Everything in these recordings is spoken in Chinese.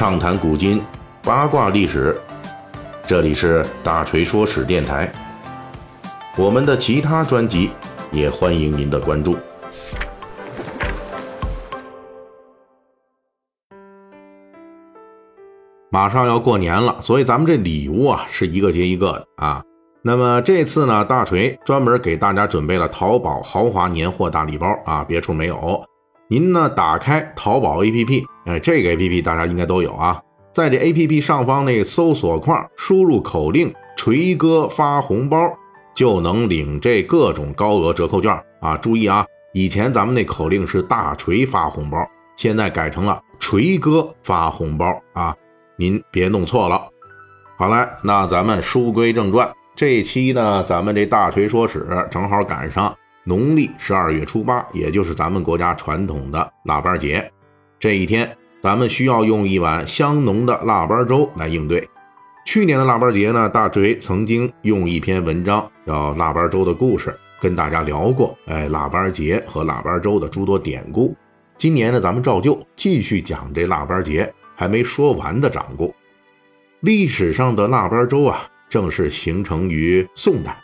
畅谈古今，八卦历史。这里是大锤说史电台。我们的其他专辑也欢迎您的关注。马上要过年了，所以咱们这礼物啊是一个接一个的啊。那么这次呢，大锤专门给大家准备了淘宝豪华年货大礼包啊，别处没有。您呢，打开淘宝 APP，哎，这个 APP 大家应该都有啊，在这 APP 上方那搜索框输入口令“锤哥发红包”，就能领这各种高额折扣券啊。注意啊，以前咱们那口令是“大锤发红包”，现在改成了“锤哥发红包”啊。您别弄错了。好了，那咱们书归正传，这期呢，咱们这大锤说史正好赶上。农历十二月初八，也就是咱们国家传统的腊八节，这一天，咱们需要用一碗香浓的腊八粥来应对。去年的腊八节呢，大锤曾经用一篇文章叫《腊八粥的故事》跟大家聊过，哎，腊八节和腊八粥的诸多典故。今年呢，咱们照旧继续讲这腊八节还没说完的掌故。历史上的腊八粥啊，正是形成于宋代。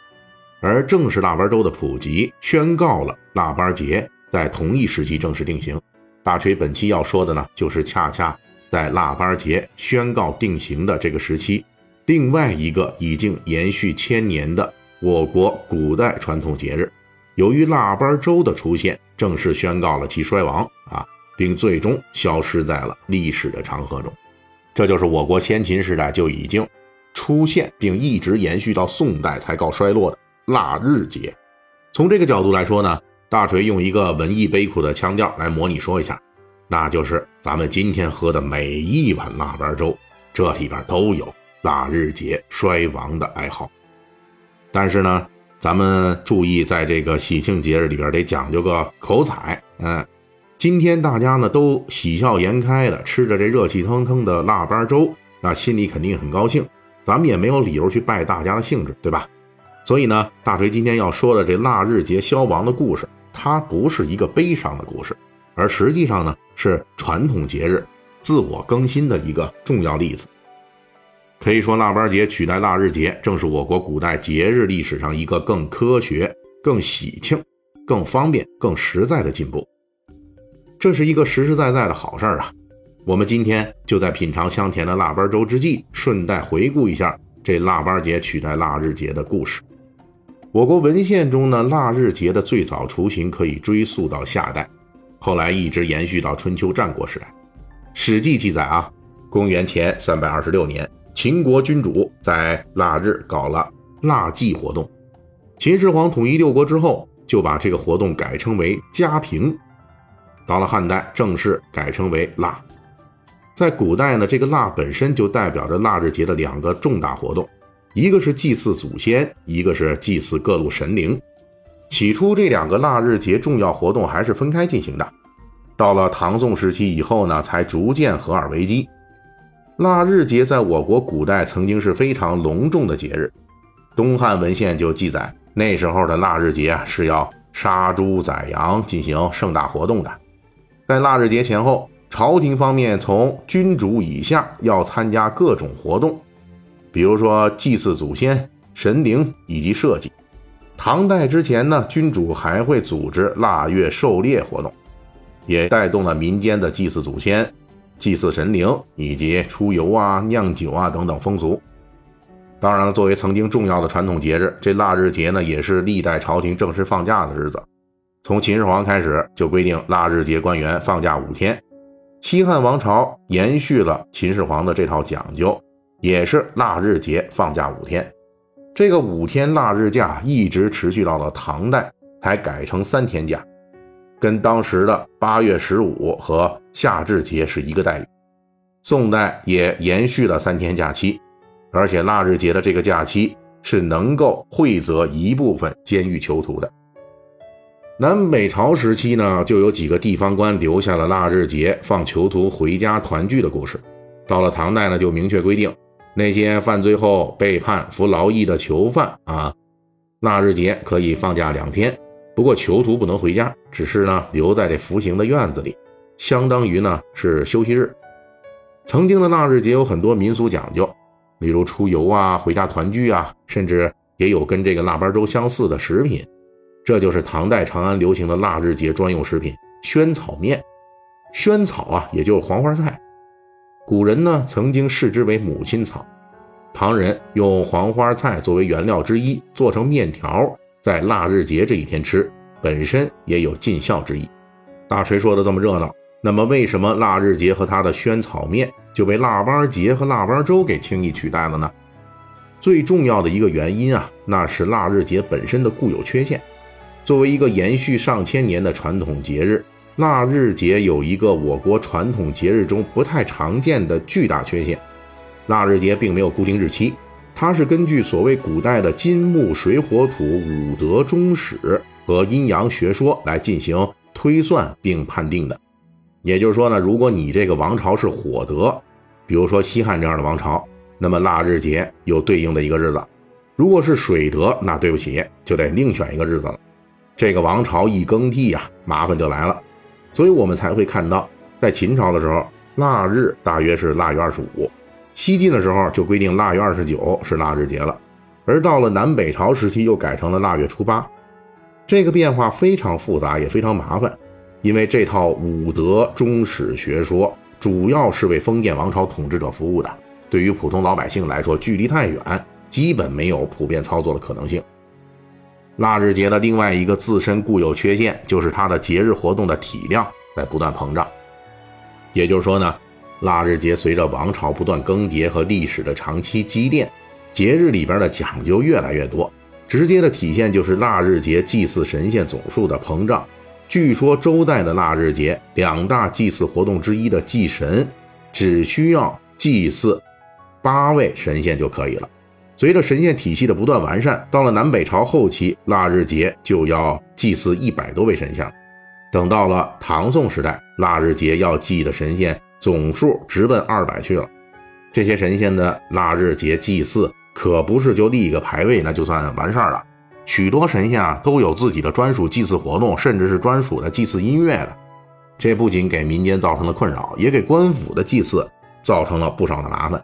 而正是腊八粥的普及，宣告了腊八节在同一时期正式定型。大锤本期要说的呢，就是恰恰在腊八节宣告定型的这个时期，另外一个已经延续千年的我国古代传统节日，由于腊八粥的出现，正式宣告了其衰亡啊，并最终消失在了历史的长河中。这就是我国先秦时代就已经出现，并一直延续到宋代才告衰落的。腊日节，从这个角度来说呢，大锤用一个文艺悲苦的腔调来模拟说一下，那就是咱们今天喝的每一碗腊八粥，这里边都有腊日节衰亡的哀嚎。但是呢，咱们注意在这个喜庆节日里边得讲究个口彩，嗯，今天大家呢都喜笑颜开的吃着这热气腾腾的腊八粥，那心里肯定很高兴，咱们也没有理由去败大家的兴致，对吧？所以呢，大锤今天要说的这腊日节消亡的故事，它不是一个悲伤的故事，而实际上呢，是传统节日自我更新的一个重要例子。可以说，腊八节取代腊日节，正是我国古代节日历史上一个更科学、更喜庆、更方便、更实在的进步。这是一个实实在在的好事儿啊！我们今天就在品尝香甜的腊八粥之际，顺带回顾一下这腊八节取代腊日节的故事。我国文献中呢，腊日节的最早雏形可以追溯到夏代，后来一直延续到春秋战国时代。《史记》记载啊，公元前三百二十六年，秦国君主在腊日搞了腊祭活动。秦始皇统一六国之后，就把这个活动改称为嘉平。到了汉代，正式改称为腊。在古代呢，这个腊本身就代表着腊日节的两个重大活动。一个是祭祀祖先，一个是祭祀各路神灵。起初，这两个腊日节重要活动还是分开进行的。到了唐宋时期以后呢，才逐渐合二为一。腊日节在我国古代曾经是非常隆重的节日。东汉文献就记载，那时候的腊日节啊是要杀猪宰羊进行盛大活动的。在腊日节前后，朝廷方面从君主以下要参加各种活动。比如说祭祀祖先、神灵以及社稷。唐代之前呢，君主还会组织腊月狩猎活动，也带动了民间的祭祀祖先、祭祀神灵以及出游啊、酿酒啊等等风俗。当然了，作为曾经重要的传统节日，这腊日节呢，也是历代朝廷正式放假的日子。从秦始皇开始就规定腊日节官员放假五天，西汉王朝延续了秦始皇的这套讲究。也是腊日节放假五天，这个五天腊日假一直持续到了唐代才改成三天假，跟当时的八月十五和夏至节是一个待遇。宋代也延续了三天假期，而且腊日节的这个假期是能够会泽一部分监狱囚徒的。南北朝时期呢，就有几个地方官留下了腊日节放囚徒回家团聚的故事。到了唐代呢，就明确规定。那些犯罪后被判服劳役的囚犯啊，腊日节可以放假两天，不过囚徒不能回家，只是呢留在这服刑的院子里，相当于呢是休息日。曾经的腊日节有很多民俗讲究，例如出游啊、回家团聚啊，甚至也有跟这个腊八粥相似的食品。这就是唐代长安流行的腊日节专用食品——萱草面。萱草啊，也就是黄花菜。古人呢，曾经视之为母亲草。唐人用黄花菜作为原料之一，做成面条，在腊日节这一天吃，本身也有尽孝之意。大锤说的这么热闹，那么为什么腊日节和它的萱草面就被腊八节和腊八粥给轻易取代了呢？最重要的一个原因啊，那是腊日节本身的固有缺陷。作为一个延续上千年的传统节日，腊日节有一个我国传统节日中不太常见的巨大缺陷：腊日节并没有固定日期，它是根据所谓古代的金木水火土五德终始和阴阳学说来进行推算并判定的。也就是说呢，如果你这个王朝是火德，比如说西汉这样的王朝，那么腊日节有对应的一个日子；如果是水德，那对不起，就得另选一个日子了。这个王朝一更替呀，麻烦就来了，所以我们才会看到，在秦朝的时候，腊日大约是腊月二十五；西晋的时候就规定腊月二十九是腊日节了，而到了南北朝时期又改成了腊月初八。这个变化非常复杂，也非常麻烦，因为这套五德终始学说主要是为封建王朝统治者服务的，对于普通老百姓来说，距离太远，基本没有普遍操作的可能性。腊日节的另外一个自身固有缺陷，就是它的节日活动的体量在不断膨胀。也就是说呢，腊日节随着王朝不断更迭和历史的长期积淀，节日里边的讲究越来越多。直接的体现就是腊日节祭祀神仙总数的膨胀。据说周代的腊日节两大祭祀活动之一的祭神，只需要祭祀八位神仙就可以了。随着神仙体系的不断完善，到了南北朝后期，腊日节就要祭祀一百多位神仙。等到了唐宋时代，腊日节要祭的神仙总数直奔二百去了。这些神仙的腊日节祭祀可不是就立一个牌位那就算完事儿了。许多神仙啊都有自己的专属祭祀活动，甚至是专属的祭祀音乐的。这不仅给民间造成了困扰，也给官府的祭祀造成了不少的麻烦。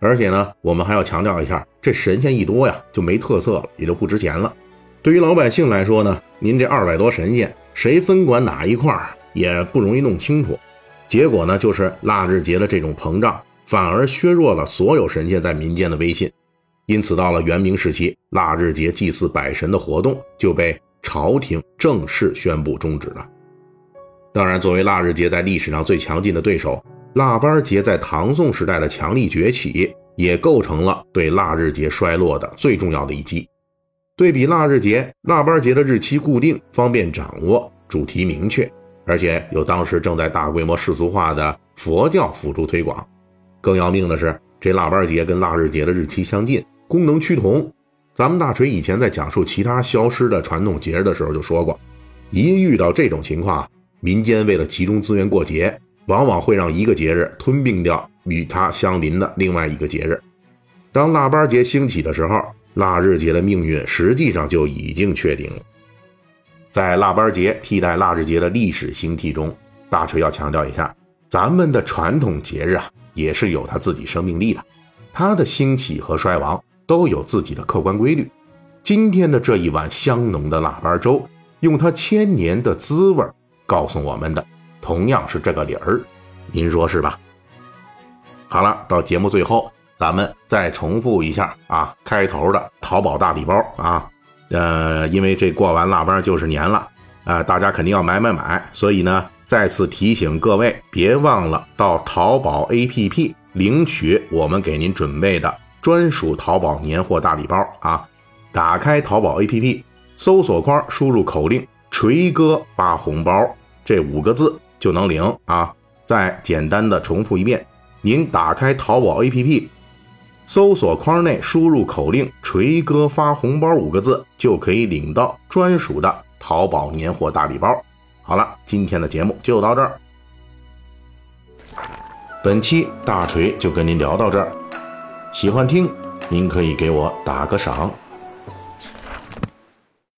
而且呢，我们还要强调一下，这神仙一多呀，就没特色了，也就不值钱了。对于老百姓来说呢，您这二百多神仙，谁分管哪一块儿也不容易弄清楚。结果呢，就是腊日节的这种膨胀，反而削弱了所有神仙在民间的威信。因此，到了元明时期，腊日节祭祀百神的活动就被朝廷正式宣布终止了。当然，作为腊日节在历史上最强劲的对手。腊八节在唐宋时代的强力崛起，也构成了对腊日节衰落的最重要的一击。对比腊日节，腊八节的日期固定，方便掌握，主题明确，而且有当时正在大规模世俗化的佛教辅助推广。更要命的是，这腊八节跟腊日节的日期相近，功能趋同。咱们大锤以前在讲述其他消失的传统节日的时候就说过，一遇到这种情况，民间为了集中资源过节。往往会让一个节日吞并掉与它相邻的另外一个节日。当腊八节兴起的时候，腊日节的命运实际上就已经确定了。在腊八节替代腊日节的历史兴替中，大锤要强调一下，咱们的传统节日啊，也是有它自己生命力的，它的兴起和衰亡都有自己的客观规律。今天的这一碗香浓的腊八粥，用它千年的滋味告诉我们的。同样是这个理儿，您说是吧？好了，到节目最后，咱们再重复一下啊，开头的淘宝大礼包啊，呃，因为这过完腊八就是年了，啊，大家肯定要买买买，所以呢，再次提醒各位，别忘了到淘宝 APP 领取我们给您准备的专属淘宝年货大礼包啊！打开淘宝 APP，搜索框输入口令“锤哥发红包”这五个字。就能领啊！再简单的重复一遍，您打开淘宝 APP，搜索框内输入口令“锤哥发红包”五个字，就可以领到专属的淘宝年货大礼包。好了，今天的节目就到这儿，本期大锤就跟您聊到这儿。喜欢听，您可以给我打个赏。